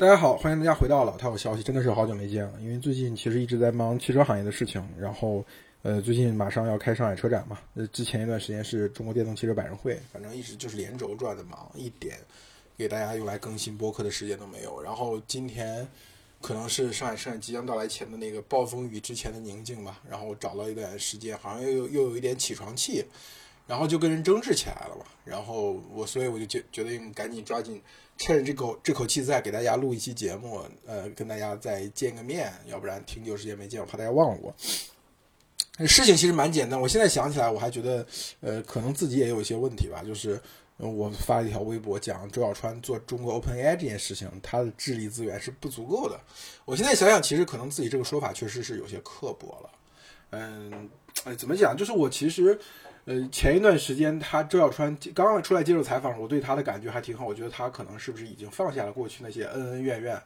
大家好，欢迎大家回到老太有消息，真的是好久没见了。因为最近其实一直在忙汽车行业的事情，然后呃，最近马上要开上海车展嘛，呃，之前一段时间是中国电动汽车百人会，反正一直就是连轴转的忙，一点给大家用来更新播客的时间都没有。然后今天可能是上海车展即将到来前的那个暴风雨之前的宁静吧，然后我找了一段时间，好像又又有一点起床气。然后就跟人争执起来了嘛，然后我所以我就决决定赶紧抓紧趁着这口这口气再给大家录一期节目，呃，跟大家再见个面，要不然挺久时间没见，我怕大家忘了我。事情其实蛮简单，我现在想起来我还觉得，呃，可能自己也有一些问题吧，就是我发了一条微博讲周小川做中国 OpenAI 这件事情，他的智力资源是不足够的。我现在想想，其实可能自己这个说法确实是有些刻薄了。嗯，哎，怎么讲？就是我其实。呃，前一段时间他周小川刚刚出来接受采访，我对他的感觉还挺好。我觉得他可能是不是已经放下了过去那些恩恩怨怨，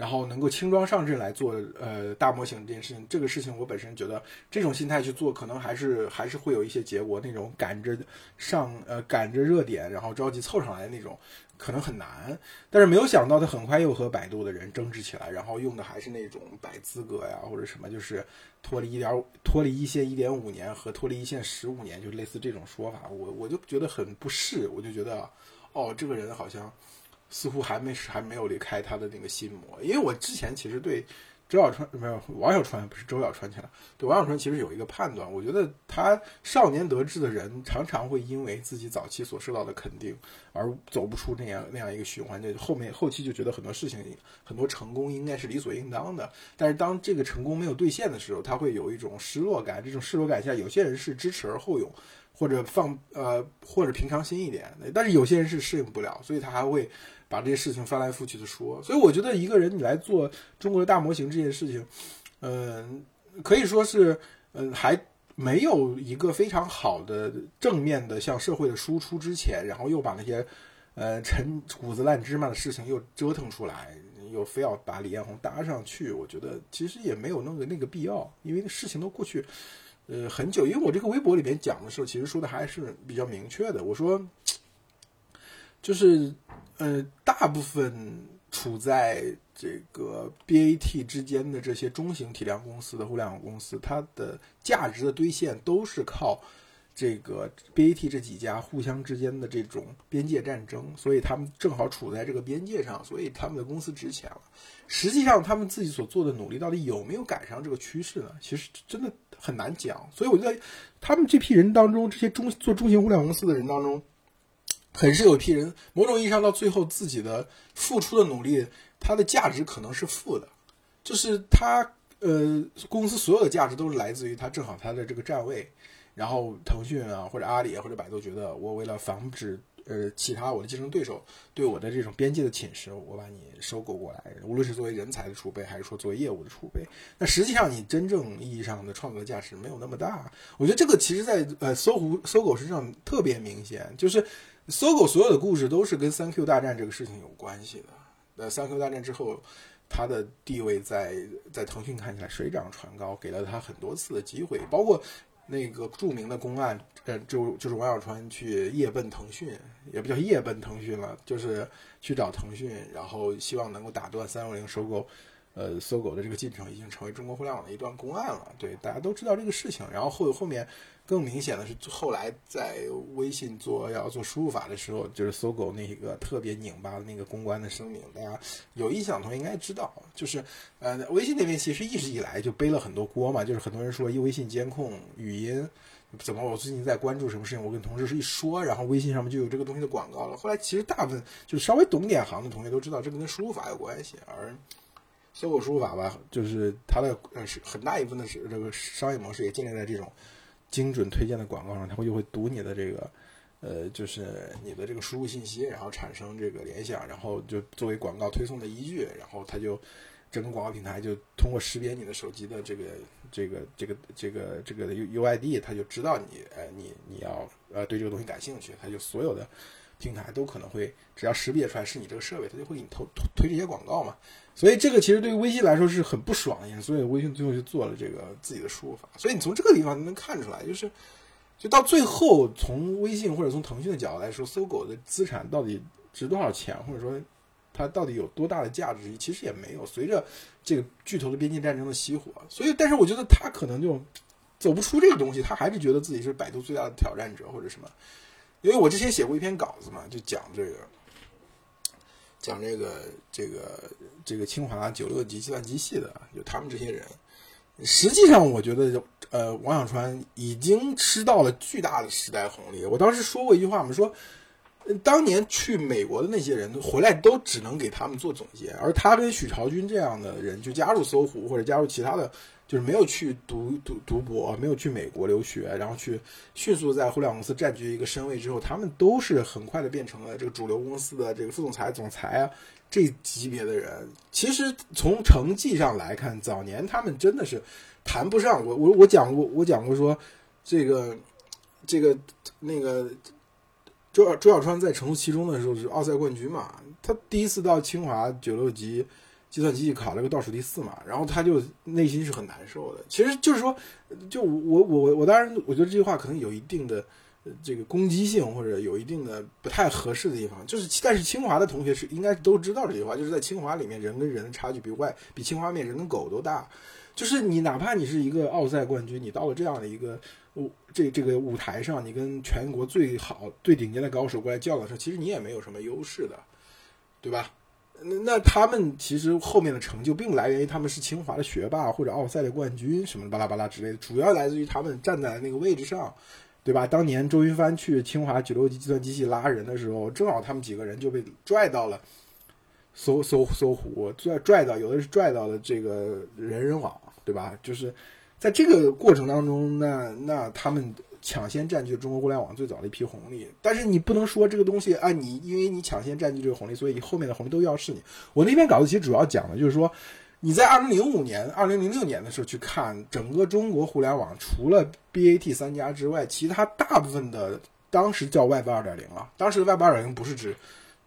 然后能够轻装上阵来做呃大模型这件事情。这个事情我本身觉得这种心态去做，可能还是还是会有一些结果。那种赶着上呃赶着热点，然后着急凑上来的那种。可能很难，但是没有想到他很快又和百度的人争执起来，然后用的还是那种百资格呀或者什么，就是脱离一点脱离一线一点五年和脱离一线十五年，就类似这种说法，我我就觉得很不适，我就觉得哦，这个人好像似乎还没还没有离开他的那个心魔，因为我之前其实对。周小川没有王小川，不是周小川去了。对王小川其实有一个判断，我觉得他少年得志的人常常会因为自己早期所受到的肯定而走不出那样那样一个循环，就后面后期就觉得很多事情很多成功应该是理所应当的。但是当这个成功没有兑现的时候，他会有一种失落感。这种失落感下，有些人是支持而后勇，或者放呃或者平常心一点，但是有些人是适应不了，所以他还会。把这些事情翻来覆去的说，所以我觉得一个人你来做中国的大模型这件事情，嗯，可以说是，嗯，还没有一个非常好的正面的向社会的输出之前，然后又把那些，呃，陈谷子烂芝麻的事情又折腾出来，又非要把李彦宏搭上去，我觉得其实也没有那个那个必要，因为事情都过去，呃，很久。因为我这个微博里面讲的时候，其实说的还是比较明确的，我说。就是，呃，大部分处在这个 BAT 之间的这些中型体量公司的互联网公司，它的价值的兑现都是靠这个 BAT 这几家互相之间的这种边界战争，所以他们正好处在这个边界上，所以他们的公司值钱了。实际上，他们自己所做的努力到底有没有赶上这个趋势呢？其实真的很难讲。所以我觉得，他们这批人当中，这些中做中型互联网公司的人当中。很是有一批人，某种意义上到最后自己的付出的努力，它的价值可能是负的，就是他呃公司所有的价值都是来自于他正好他的这个站位，然后腾讯啊或者阿里或者百度觉得我为了防止呃其他我的竞争对手对我的这种边界的侵蚀，我把你收购过来，无论是作为人才的储备还是说作为业务的储备，那实际上你真正意义上的创造价值没有那么大。我觉得这个其实在呃搜狐搜狗身上特别明显，就是。搜狗所有的故事都是跟三 Q 大战这个事情有关系的。呃，三 Q 大战之后，他的地位在在腾讯看起来水涨船高，给了他很多次的机会，包括那个著名的公案，呃，就就是王小川去夜奔腾讯，也不叫夜奔腾讯了，就是去找腾讯，然后希望能够打断三六零收购。呃，搜狗的这个进程已经成为中国互联网的一段公案了，对，大家都知道这个事情。然后后后面更明显的是，后来在微信做要做输入法的时候，就是搜狗那个特别拧巴的那个公关的声明，大家有印象的同学应该知道，就是呃，微信那边其实一直以来就背了很多锅嘛，就是很多人说一微信监控语音怎么，我最近在关注什么事情，我跟同事是一说，然后微信上面就有这个东西的广告了。后来其实大部分就稍微懂点行的同学都知道，这个跟输入法有关系，而。搜狗输入法吧，就是它的呃是很大一部分的是这个商业模式也建立在这种精准推荐的广告上，它会就会读你的这个呃就是你的这个输入信息，然后产生这个联想，然后就作为广告推送的依据，然后它就整个广告平台就通过识别你的手机的这个这个这个这个这个 U UID，它就知道你呃你你要呃对这个东西感兴趣，它就所有的。平台都可能会，只要识别出来是你这个设备，它就会给你投推这些广告嘛。所以这个其实对于微信来说是很不爽的，所以微信最后就做了这个自己的输入法。所以你从这个地方能看出来，就是就到最后，从微信或者从腾讯的角度来说，搜狗的资产到底值多少钱，或者说它它到底有多大的价值？其实也没有。随着这个巨头的边境战争的熄火，所以，但是我觉得他可能就走不出这个东西，他还是觉得自己是百度最大的挑战者或者什么。因为我之前写过一篇稿子嘛，就讲这个，讲这个这个这个清华九六级计算机系的，就他们这些人。实际上，我觉得，呃，王小川已经吃到了巨大的时代红利。我当时说过一句话，我们说，当年去美国的那些人回来都只能给他们做总结，而他跟许朝军这样的人就加入搜狐或者加入其他的，就是没有去读读读博，没有去美国留学，然后去迅速在互联网公司占据一个身位之后，他们都是很快的变成了这个主流公司的这个副总裁、总裁啊。这级别的人，其实从成绩上来看，早年他们真的是谈不上。我我我讲过，我讲过说，这个这个那个周周小川在成都七中的时候是奥赛冠军嘛，他第一次到清华九六级计算机考了个倒数第四嘛，然后他就内心是很难受的。其实就是说，就我我我我当然我觉得这句话可能有一定的。这个攻击性或者有一定的不太合适的地方，就是但是清华的同学是应该都知道这句话，就是在清华里面人跟人的差距比外比清华面人跟狗都大，就是你哪怕你是一个奥赛冠军，你到了这样的一个舞这这个舞台上，你跟全国最好最顶尖的高手过来较的时候，其实你也没有什么优势的，对吧？那那他们其实后面的成就并不来源于他们是清华的学霸或者奥赛的冠军什么巴拉巴拉之类的，主要来自于他们站在那个位置上。对吧？当年周云帆去清华九六级计算机系拉人的时候，正好他们几个人就被拽到了搜搜搜狐，拽拽到有的是拽到了这个人人网，对吧？就是在这个过程当中，那那他们抢先占据中国互联网最早的一批红利。但是你不能说这个东西啊，你因为你抢先占据这个红利，所以后面的红利都要是你。我那篇稿子其实主要讲的就是说。你在二零零五年、二零零六年的时候去看整个中国互联网，除了 BAT 三家之外，其他大部分的当时叫 Web 二点零啊，当时的 Web 二点零不是指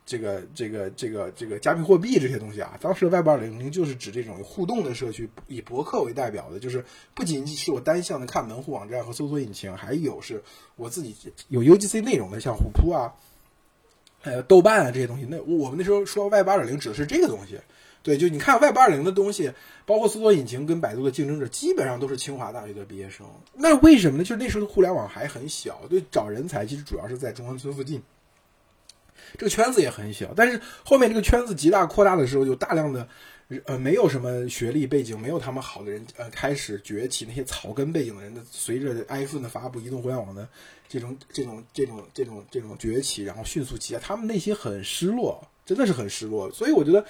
这个、这个、这个、这个加密货币这些东西啊，当时的 Web 二点零就是指这种互动的社区，以博客为代表的，就是不仅仅是我单向的看门户网站和搜索引擎，还有是我自己有 UGC 内容的，像虎扑啊、还有豆瓣啊这些东西。那我们那时候说 Web 二零指的是这个东西。对，就你看 Web 二零的东西，包括搜索引擎跟百度的竞争者，基本上都是清华大学的毕业生。那为什么呢？就是那时候的互联网还很小，对，找人才其实主要是在中关村附近，这个圈子也很小。但是后面这个圈子极大扩大的时候，有大量的呃没有什么学历背景、没有他们好的人呃开始崛起，那些草根背景的人的，随着 iPhone 的发布、移动互联网的这种这种这种这种这种崛起，然后迅速起来，他们内心很失落，真的是很失落。所以我觉得。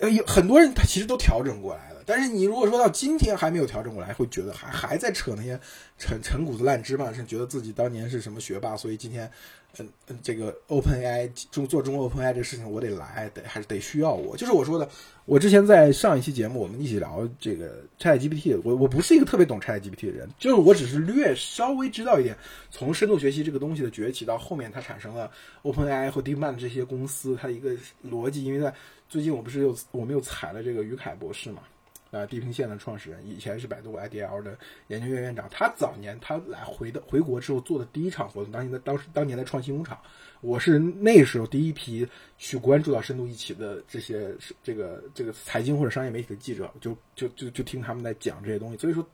呃，有很多人他其实都调整过来了，但是你如果说到今天还没有调整过来，会觉得还还在扯那些陈陈谷子烂芝麻，是觉得自己当年是什么学霸，所以今天，嗯嗯，这个 Open AI 中做中国 Open AI 这个事情，我得来，得还是得需要我。就是我说的，我之前在上一期节目我们一起聊这个 ChatGPT，我我不是一个特别懂 ChatGPT 的人，就是我只是略稍微知道一点，从深度学习这个东西的崛起到后面它产生了 Open AI 和 DeepMind 这些公司，它一个逻辑，因为在最近我不是又我们又踩了这个于凯博士嘛？啊，地平线的创始人，以前是百度 IDL 的研究院院长。他早年他来回的回国之后做的第一场活动，当年的当时当年的创新工厂，我是那时候第一批去关注到深度一起的这些这个这个财经或者商业媒体的记者，就就就就听他们在讲这些东西。所以说，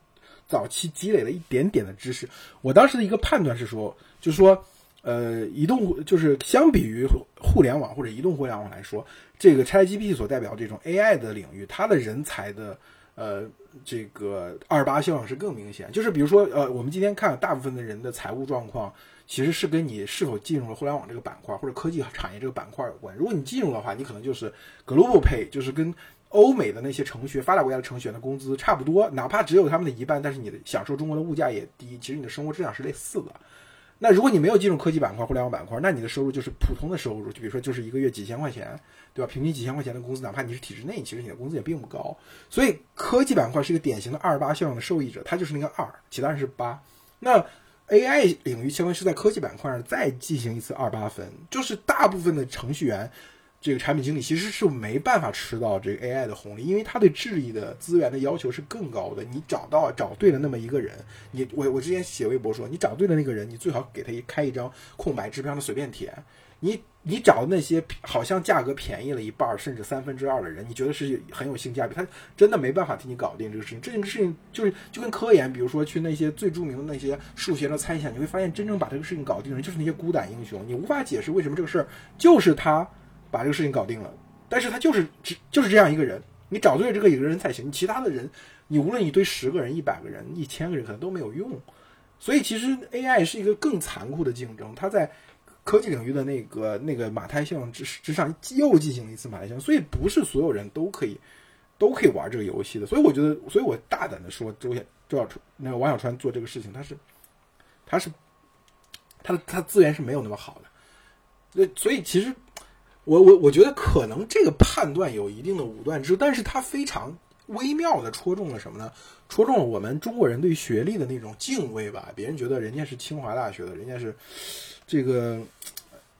早期积累了一点点的知识。我当时的一个判断是说，就是说。呃，移动就是相比于互联网或者移动互联网来说，这个 ChatGPT 所代表这种 AI 的领域，它的人才的呃这个二八效应是更明显。就是比如说，呃，我们今天看大部分的人的财务状况，其实是跟你是否进入了互联网这个板块或者科技产业这个板块有关。如果你进入的话，你可能就是 Global Pay，就是跟欧美的那些程序发达国家的程序员的工资差不多，哪怕只有他们的一半，但是你的享受中国的物价也低，其实你的生活质量是类似的。那如果你没有进入科技板块、互联网板块，那你的收入就是普通的收入，就比如说就是一个月几千块钱，对吧？平均几千块钱的工资，哪怕你是体制内，其实你的工资也并不高。所以科技板块是一个典型的二八效应的受益者，它就是那个二，其他人是八。那 AI 领域相当于是在科技板块上再进行一次二八分，就是大部分的程序员。这个产品经理其实是没办法吃到这个 AI 的红利，因为他对智力的资源的要求是更高的。你找到找对了那么一个人，你我我之前写微博说，你找对了那个人，你最好给他一开一张空白支票，让他随便填。你你找的那些好像价格便宜了一半甚至三分之二的人，你觉得是很有性价比，他真的没办法替你搞定这个事情。这件事情就是就跟科研，比如说去那些最著名的那些数学的猜想，你会发现真正把这个事情搞定的人就是那些孤胆英雄，你无法解释为什么这个事儿就是他把这个事情搞定了，但是他就是只就是这样一个人，你找对这个一个人才行，你其他的人你无论你堆十个人、一百个人、一千个人，可能都没有用。所以其实 AI 是一个更残酷的竞争，它在。科技领域的那个那个马太效应之之上又进行了一次马太效应，所以不是所有人都可以都可以玩这个游戏的。所以我觉得，所以我大胆的说，周小周小川那个王小川做这个事情，他是他是他的他资源是没有那么好的。所以所以其实我我我觉得可能这个判断有一定的武断之，但是他非常微妙的戳中了什么呢？戳中了我们中国人对学历的那种敬畏吧。别人觉得人家是清华大学的，人家是。这个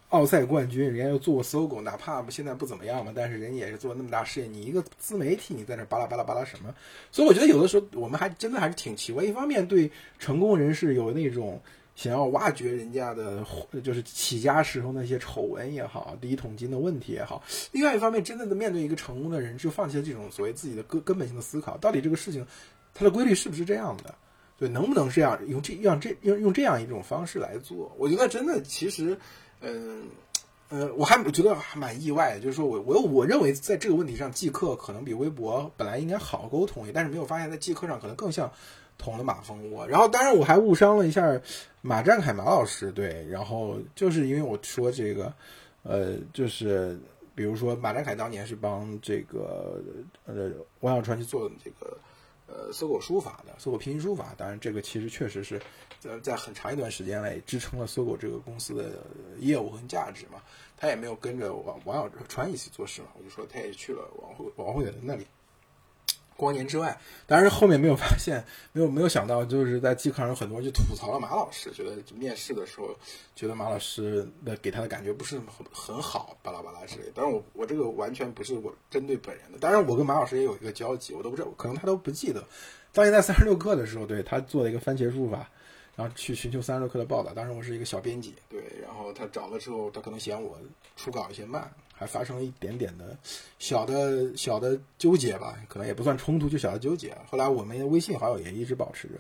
奥赛冠军，人家又做过搜狗，哪怕现在不怎么样嘛，但是人家也是做那么大事业。你一个自媒体，你在那巴拉巴拉巴拉什么？所以我觉得有的时候我们还真的还是挺奇怪。一方面对成功人士有那种想要挖掘人家的，就是起家时候那些丑闻也好，第一桶金的问题也好；另外一方面，真正的面对一个成功的人，就放弃了这种所谓自己的根根本性的思考，到底这个事情它的规律是不是这样的？对，能不能这样用这样这用用这样一种方式来做？我觉得真的，其实，嗯，呃，我还觉得还蛮意外的，就是说我我我认为在这个问题上，即刻可能比微博本来应该好沟通，但是没有发现，在即刻上可能更像捅了马蜂窝。然后，当然我还误伤了一下马占凯马老师，对，然后就是因为我说这个，呃，就是比如说马占凯当年是帮这个呃王小川去做这个。呃，搜狗书法的，搜狗拼音书法，当然这个其实确实是在在很长一段时间内支撑了搜狗这个公司的业务和价值嘛。他也没有跟着王王小川一起做事嘛，我就说他也去了王慧王慧的那里。光年之外，但是后面没有发现，没有没有想到，就是在季课上有很多人就吐槽了马老师，觉得面试的时候觉得马老师的给他的感觉不是很很好，巴拉巴拉之类。当然我我这个完全不是我针对本人的，当然我跟马老师也有一个交集，我都不知道，可能他都不记得。当年在三十六课的时候，对他做了一个番茄书法，然后去寻求三十六课的报道，当时我是一个小编辑，对，然后他找了之后，他可能嫌我初稿有些慢。还发生了一点点的小的小的纠结吧，可能也不算冲突，就小的纠结。后来我们微信好友也一直保持着，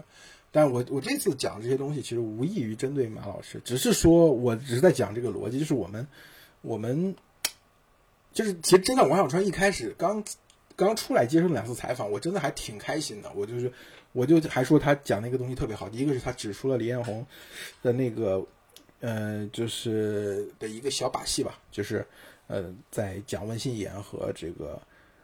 但我我这次讲这些东西，其实无异于针对马老师，只是说我只是在讲这个逻辑，就是我们我们就是其实真的王小川一开始刚刚出来接受两次采访，我真的还挺开心的，我就是我就还说他讲那个东西特别好，第一个是他指出了李彦宏的那个呃就是的一个小把戏吧，就是。呃，在讲文心言和这个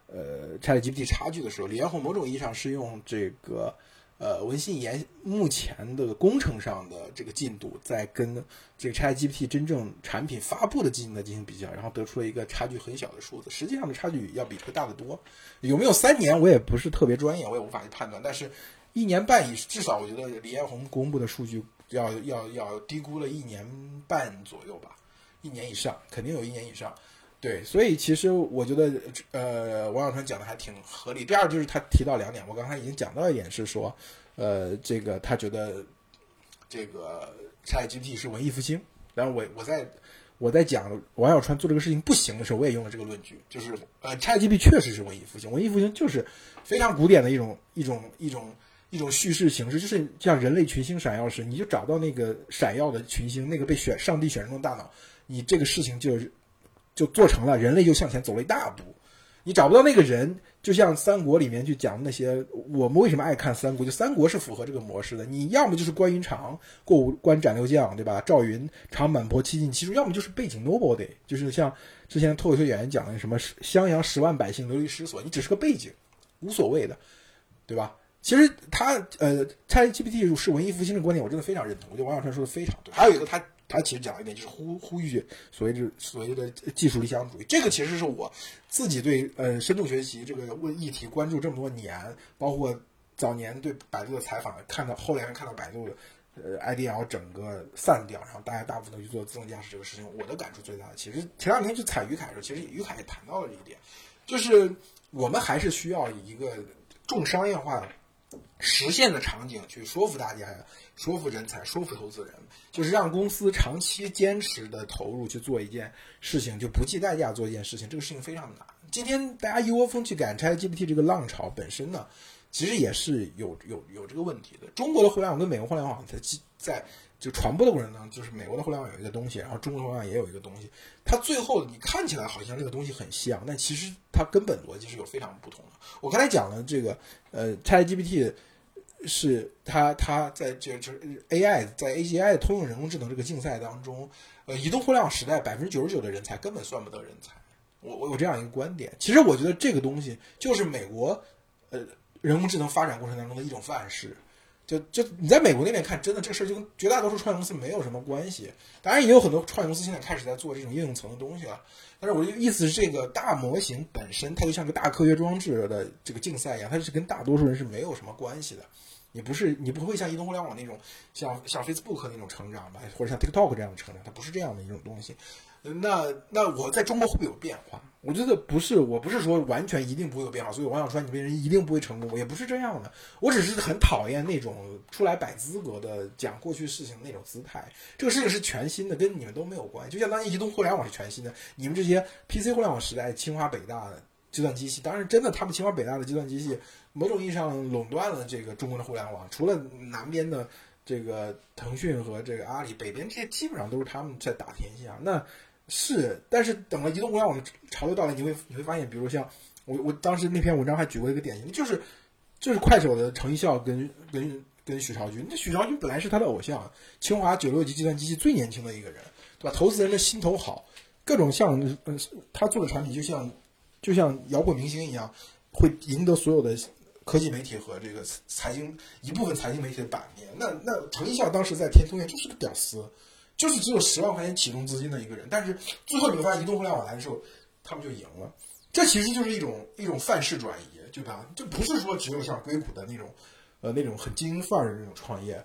呃 ChatGPT 差距的时候，李彦宏某种意义上是用这个呃文心言目前的工程上的这个进度，在跟这个 ChatGPT 真正产品发布的进度进行比较，然后得出了一个差距很小的数字。实际上的差距要比这个大得多。有没有三年，我也不是特别专业，我也无法去判断。但是一年半以至少，我觉得李彦宏公布的数据要要要低估了一年半左右吧。一年以上，肯定有一年以上，对，所以其实我觉得，呃，王小川讲的还挺合理。第二就是他提到两点，我刚才已经讲到一点是说，呃，这个他觉得这个 ChatGPT 是文艺复兴。然后我我在我在讲王小川做这个事情不行的时候，我也用了这个论据，就是呃，ChatGPT 确实是文艺复兴，文艺复兴就是非常古典的一种一种一种一种叙事形式，就是像人类群星闪耀时，你就找到那个闪耀的群星，那个被选上帝选中的大脑。你这个事情就就做成了，人类就向前走了一大步。你找不到那个人，就像三国里面去讲那些，我们为什么爱看三国？就三国是符合这个模式的。你要么就是关云长过五关斩六将，对吧？赵云长坂坡七进七出，要么就是背景 nobody，就是像之前脱口秀演员讲的什么襄阳十万百姓流离失所，你只是个背景，无所谓的，对吧？其实他呃，ChatGPT 是文艺复兴的观点，我真的非常认同。我觉得王小川说的非常对。还有一个他。他其实讲了一点，就是呼呼吁所谓这所谓的技术理想主义。这个其实是我自己对呃深度学习这个问议题关注这么多年，包括早年对百度的采访，看到后来看到百度呃 IDL 整个散掉，然后大家大部分都去做自动驾驶这个事情，我的感触最大的。其实前两天去采于凯的时候，其实于凯也谈到了这一点，就是我们还是需要一个重商业化实现的场景去说服大家呀，说服人才，说服投资人，就是让公司长期坚持的投入去做一件事情，就不计代价做一件事情，这个事情非常难。今天大家一窝蜂去赶 ChatGPT 这个浪潮本身呢，其实也是有有有这个问题的。中国的互联网跟美国互联网在在就传播的过程当中，就是美国的互联网有一个东西，然后中国的互联网也有一个东西，它最后你看起来好像这个东西很像，但其实它根本逻辑是有非常不同的。我刚才讲了这个呃 ChatGPT。是它，它在这就是 AI 在 AGI 通用人工智能这个竞赛当中，呃，移动互联网时代百分之九十九的人才根本算不得人才。我我有这样一个观点。其实我觉得这个东西就是美国呃人工智能发展过程当中的一种范式。就就你在美国那边看，真的这个事儿就跟绝大多数创业公司没有什么关系。当然也有很多创业公司现在开始在做这种应用层的东西了。但是我的意思是，这个大模型本身它就像个大科学装置的这个竞赛一样，它是跟大多数人是没有什么关系的。你不是你不会像移动互联网那种像像 Facebook 那种成长吧，或者像 TikTok 这样的成长，它不是这样的一种东西。那那我在中国会不会有变化？我觉得不是，我不是说完全一定不会有变化。所以王小川你们人一定不会成功，也不是这样的。我只是很讨厌那种出来摆资格的讲过去事情那种姿态。这个事情是全新的，跟你们都没有关系。就相当于移动互联网是全新的，你们这些 PC 互联网时代，清华北大的计算机系，当然真的他们清华北大的计算机系。某种意义上垄断了这个中国的互联网，除了南边的这个腾讯和这个阿里，北边这些基本上都是他们在打天下。那是，但是等了移动互联网的潮流到来，你会你会发现，比如像我我当时那篇文章还举过一个典型，就是就是快手的程一笑跟跟跟许朝军，那许朝军本来是他的偶像，清华九六级计算机系最年轻的一个人，对吧？投资人的心头好，各种像嗯他做的产品就像就像摇滚明星一样，会赢得所有的。科技媒体和这个财经一部分财经媒体的版面，那那程一笑当时在天通苑就是个屌丝，就是只有十万块钱启动资金的一个人，但是最后你会发现移动互联网来的时候，他们就赢了。这其实就是一种一种范式转移，对吧？就不是说只有像硅谷的那种，呃，那种很精英范儿的那种创业，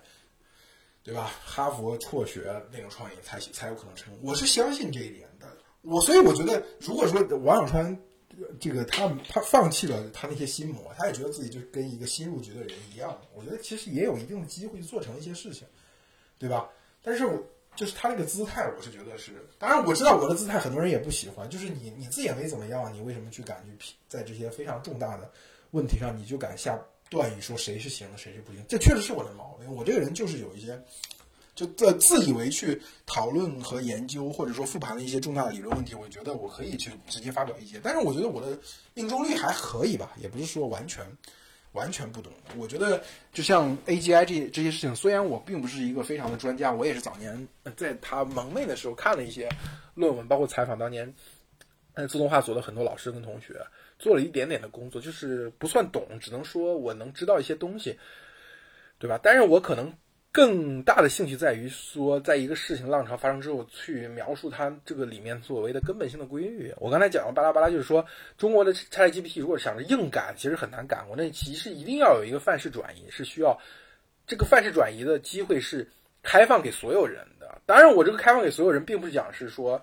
对吧？哈佛辍学那种创业才才有可能成功。我是相信这一点的。我所以我觉得，如果说王小川。这个他他放弃了他那些心魔，他也觉得自己就跟一个新入局的人一样。我觉得其实也有一定的机会去做成一些事情，对吧？但是我就是他那个姿态，我是觉得是。当然我知道我的姿态很多人也不喜欢。就是你你自己也没怎么样，你为什么去敢去在这些非常重大的问题上，你就敢下断语说谁是行的，谁是不行？这确实是我的毛病。我这个人就是有一些。就在自以为去讨论和研究，或者说复盘的一些重大的理论问题，我觉得我可以去直接发表意见。但是我觉得我的命中率还可以吧，也不是说完全完全不懂。我觉得就像 AGI 这这些事情，虽然我并不是一个非常的专家，我也是早年在他蒙昧的时候看了一些论文，包括采访当年呃自动化所的很多老师跟同学，做了一点点的工作，就是不算懂，只能说我能知道一些东西，对吧？但是我可能。更大的兴趣在于说，在一个事情浪潮发生之后，去描述它这个里面所谓的根本性的规律。我刚才讲了巴拉巴拉，就是说中国的 ChatGPT 如果想着硬赶，其实很难赶。我那其实一定要有一个范式转移，是需要这个范式转移的机会是开放给所有人的。当然，我这个开放给所有人，并不是讲是说，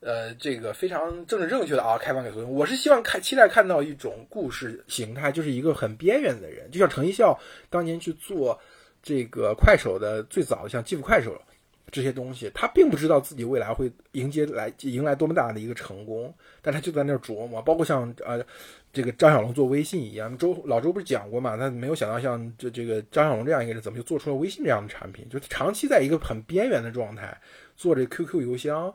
呃，这个非常政治正确的啊，开放给所有人。我是希望看期待看到一种故事形态，就是一个很边缘的人，就像程一笑当年去做。这个快手的最早像技术快手这些东西，他并不知道自己未来会迎接来迎来多么大的一个成功，但他就在那儿琢磨。包括像呃这个张小龙做微信一样，周老周不是讲过嘛？他没有想到像这这个张小龙这样一个人，怎么就做出了微信这样的产品？就长期在一个很边缘的状态做这 QQ 邮箱，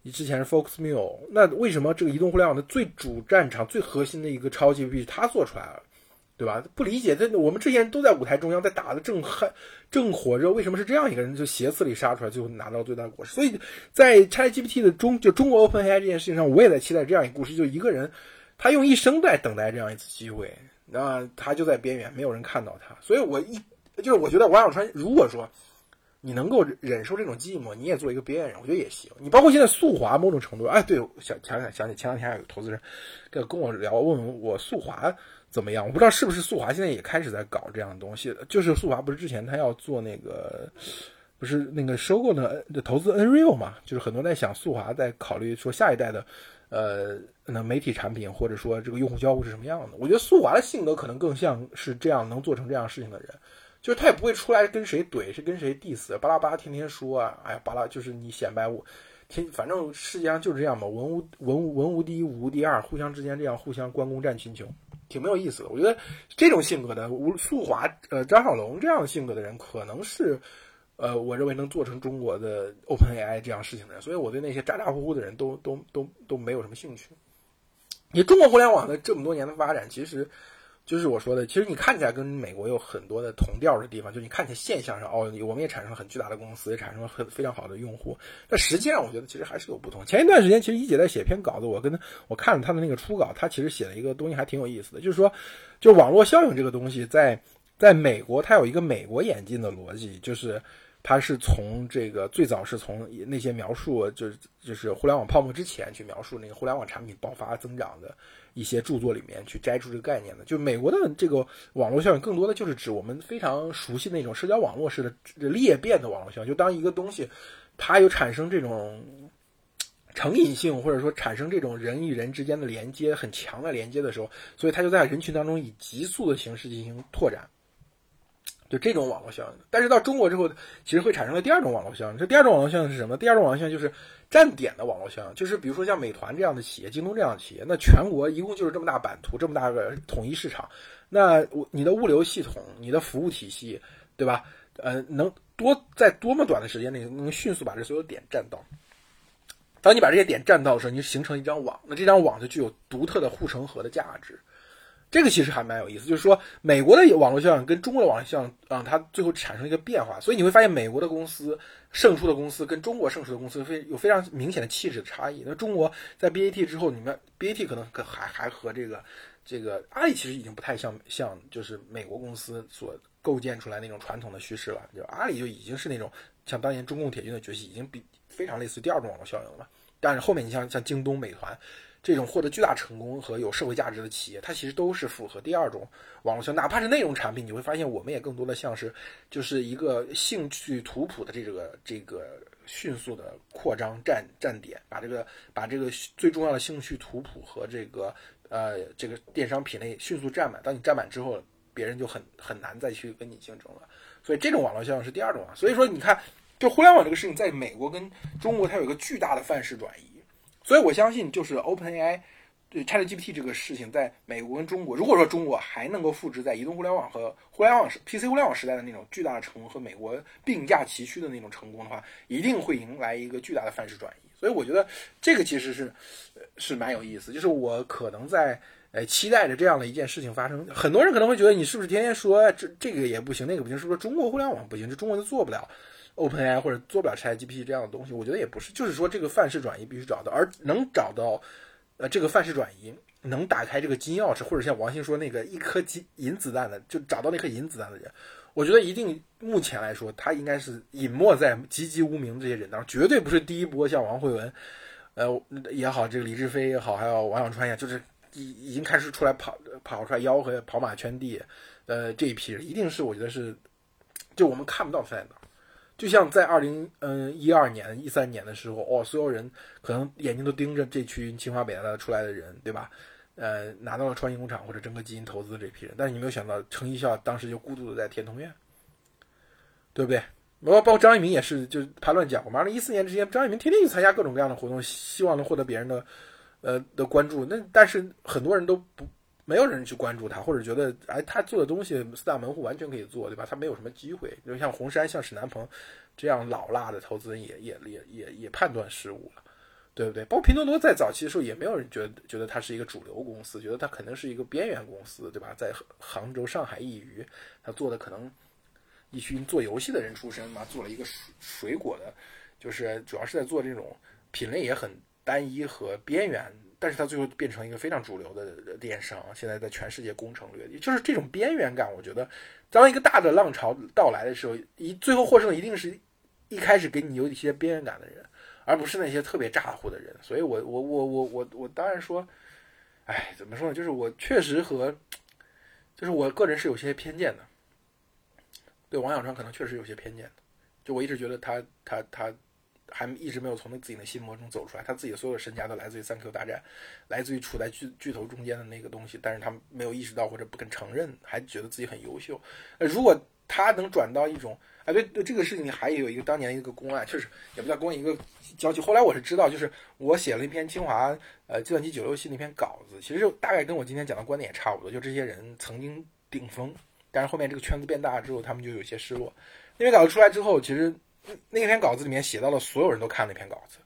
你之前是 Foxmail，那为什么这个移动互联网的最主战场、最核心的一个超级 App，他做出来了？对吧？不理解，这我们这些人都在舞台中央，在打的正嗨、正火热，为什么是这样一个人就斜刺里杀出来，最后拿到最大果实？所以在 ChatGPT 的中，就中国 OpenAI 这件事情上，我也在期待这样一个故事，就一个人，他用一生在等待这样一次机会，那他就在边缘，没有人看到他。所以我一就是我觉得王小川，如果说你能够忍受这种寂寞，你也做一个边缘人，我觉得也行。你包括现在速滑，某种程度，哎，对，想想想想起前两天还有投资人跟跟我聊，问问我速滑。怎么样？我不知道是不是速滑现在也开始在搞这样的东西。就是速滑不是之前他要做那个，不是那个收购的投资 Nreal 嘛？就是很多在想速滑在考虑说下一代的呃，那媒体产品或者说这个用户交互是什么样的？我觉得速滑的性格可能更像是这样能做成这样事情的人，就是他也不会出来跟谁怼，是跟谁 diss，巴拉巴拉天天说啊，哎呀巴拉就是你显摆我，天反正世界上就是这样嘛，文无文无文无第一，武无第二，互相之间这样互相关公战群雄，挺没有意思的。我觉得这种性格的吴素华，呃张小龙这样性格的人，可能是。呃，我认为能做成中国的 OpenAI 这样事情的人，所以我对那些咋咋呼呼的人都都都都没有什么兴趣。你中国互联网的这么多年的发展，其实就是我说的，其实你看起来跟美国有很多的同调的地方，就你看起来现象上，哦，我们也产生了很巨大的公司，也产生了很非常好的用户，但实际上我觉得其实还是有不同。前一段时间，其实一姐在写篇稿子，我跟我看了他的那个初稿，他其实写了一个东西还挺有意思的，就是说，就网络效应这个东西，在在美国，它有一个美国演进的逻辑，就是。它是从这个最早是从那些描述，就是就是互联网泡沫之前去描述那个互联网产品爆发增长的一些著作里面去摘出这个概念的。就美国的这个网络效应，更多的就是指我们非常熟悉那种社交网络式的裂变的网络效应。就当一个东西它有产生这种成瘾性，或者说产生这种人与人之间的连接很强的连接的时候，所以它就在人群当中以急速的形式进行拓展。就这种网络效应，但是到中国之后，其实会产生了第二种网络效应。这第二种网络效应是什么？第二种网络效应就是站点的网络效应，就是比如说像美团这样的企业、京东这样的企业，那全国一共就是这么大版图，这么大个统一市场，那我你的物流系统、你的服务体系，对吧？呃，能多在多么短的时间内能迅速把这所有点占到？当你把这些点占到的时候，你形成一张网，那这张网就具有独特的护城河的价值。这个其实还蛮有意思，就是说美国的网络效应跟中国的网络效应，啊，它最后产生一个变化，所以你会发现美国的公司胜出的公司跟中国胜出的公司非有非常明显的气质的差异。那中国在 BAT 之后，你们 BAT 可能可还还和这个这个阿里其实已经不太像像就是美国公司所构建出来那种传统的叙事了，就阿里就已经是那种像当年中共铁军的崛起，已经比非常类似第二种网络效应了。但是后面你像像京东、美团。这种获得巨大成功和有社会价值的企业，它其实都是符合第二种网络效。哪怕是内容产品，你会发现我们也更多的像是就是一个兴趣图谱的这个这个迅速的扩张站站点，把这个把这个最重要的兴趣图谱和这个呃这个电商品类迅速占满。当你占满之后，别人就很很难再去跟你竞争了。所以这种网络效应是第二种啊。所以说你看，就互联网这个事情，在美国跟中国，它有一个巨大的范式转移。所以我相信，就是 OpenAI 对 ChatGPT 这个事情，在美国跟中国，如果说中国还能够复制在移动互联网和互联网 PC 互联网时代的那种巨大的成功，和美国并驾齐驱的那种成功的话，一定会迎来一个巨大的范式转移。所以我觉得这个其实是是蛮有意思，就是我可能在呃期待着这样的一件事情发生。很多人可能会觉得，你是不是天天说这这个也不行，那个不行，是不是中国互联网不行，这中国就做不了？OpenAI 或者做不了 ChatGPT 这样的东西，我觉得也不是，就是说这个范式转移必须找到，而能找到，呃，这个范式转移能打开这个金钥匙，或者像王鑫说那个一颗金银子弹的，就找到那颗银子弹的人，我觉得一定目前来说，他应该是隐没在籍籍无名这些人当中，绝对不是第一波像王慧文，呃也好，这个李志飞也好，还有王小川呀，就是已已经开始出来跑跑出来吆喝跑马圈地，呃这一批人，一定是我觉得是，就我们看不到在哪。就像在二零嗯一二年、一三年的时候，哦，所有人可能眼睛都盯着这群清华北大的出来的人，对吧？呃，拿到了创新工厂或者整个基因投资这批人，但是你没有想到，程一笑当时就孤独的在天通苑，对不对？包包括张一鸣也是，就他乱讲我们。二零一四年之前，张一鸣天天去参加各种各样的活动，希望能获得别人的呃的关注。那但是很多人都不。没有人去关注他，或者觉得哎，他做的东西四大门户完全可以做，对吧？他没有什么机会。就像红杉、像史南鹏这样老辣的投资人，也也也也也判断失误了，对不对？包括拼多多在早期的时候，也没有人觉得觉得它是一个主流公司，觉得它可能是一个边缘公司，对吧？在杭州、上海一隅，他做的可能一群做游戏的人出身嘛，做了一个水水果的，就是主要是在做这种品类也很单一和边缘。但是它最后变成一个非常主流的电商，现在在全世界攻城略地，就是这种边缘感。我觉得，当一个大的浪潮到来的时候，一最后获胜的一定是一开始给你有一些边缘感的人，而不是那些特别咋呼的人。所以，我我我我我我当然说，哎，怎么说呢？就是我确实和，就是我个人是有些偏见的，对王小川可能确实有些偏见的。就我一直觉得他他他还一直没有从那自己的心魔中走出来，他自己所有的身家都来自于三 Q 大战，来自于处在巨巨头中间的那个东西，但是他没有意识到或者不肯承认，还觉得自己很优秀。呃，如果他能转到一种，啊，对对，这个事情还有一个当年一个公案，确实也不叫公案，一个交集。后来我是知道，就是我写了一篇清华呃计算机九六系那篇稿子，其实就大概跟我今天讲的观点也差不多，就这些人曾经顶峰，但是后面这个圈子变大之后，他们就有些失落。那篇稿子出来之后，其实。那篇稿子里面写到了所有人都看那篇稿子，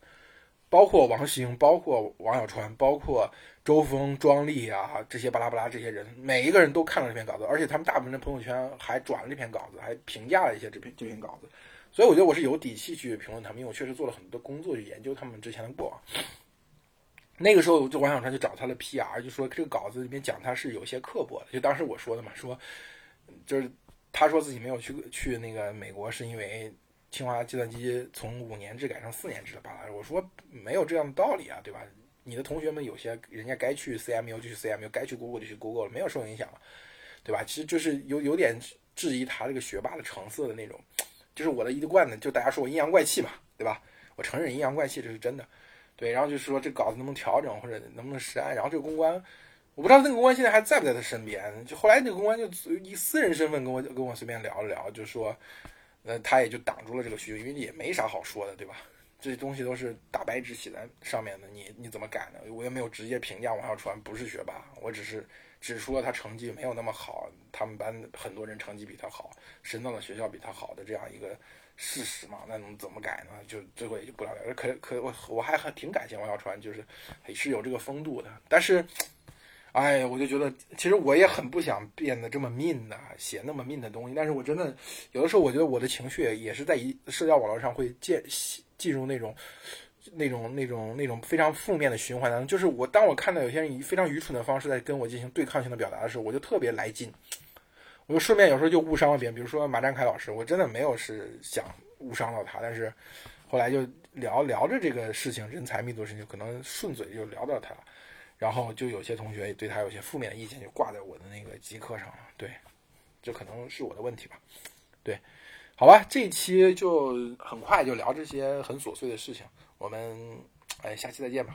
包括王兴，包括王小川，包括周峰、庄丽啊这些巴拉巴拉这些人，每一个人都看了这篇稿子，而且他们大部分的朋友圈还转了这篇稿子，还评价了一些这篇这篇稿子。所以我觉得我是有底气去评论他们，因为我确实做了很多工作去研究他们之前的过往。那个时候，就王小川就找他的 PR，就说这个稿子里面讲他是有些刻薄的，就当时我说的嘛，说就是他说自己没有去去那个美国是因为。清华计算机从五年制改成四年制了吧？我说没有这样的道理啊，对吧？你的同学们有些人家该去 CMU 就去 CMU，该去 Google 就去 Google 了，没有受影响，对吧？其实就是有有点质疑他这个学霸的成色的那种，就是我的一贯的，就大家说我阴阳怪气嘛，对吧？我承认阴阳怪气这是真的，对。然后就是说这稿子能不能调整或者能不能删？然后这个公关，我不知道那个公关现在还在不在他身边。就后来那个公关就以私人身份跟我跟我随便聊了聊，就说。那他也就挡住了这个需求，因为也没啥好说的，对吧？这东西都是大白纸写在上面的，你你怎么改呢？我也没有直接评价王小川不是学霸，我只是指出了他成绩没有那么好，他们班很多人成绩比他好，升到了学校比他好的这样一个事实嘛。那能怎么改呢？就最后也就不了了之。可可我我还很挺感谢王小川，就是是有这个风度的，但是。哎，我就觉得，其实我也很不想变得这么 mean 呐，写那么 mean 的东西。但是我真的，有的时候我觉得我的情绪也是在一社交网络上会进进入那种、那种、那种、那种非常负面的循环当中。就是我当我看到有些人以非常愚蠢的方式在跟我进行对抗性的表达的时候，我就特别来劲。我就顺便有时候就误伤了别人，比如说马占凯老师，我真的没有是想误伤到他，但是后来就聊聊着这个事情，人才密度事情，可能顺嘴就聊到他了。然后就有些同学对他有些负面的意见，就挂在我的那个极客上了。对，这可能是我的问题吧。对，好吧，这一期就很快就聊这些很琐碎的事情。我们哎，下期再见吧。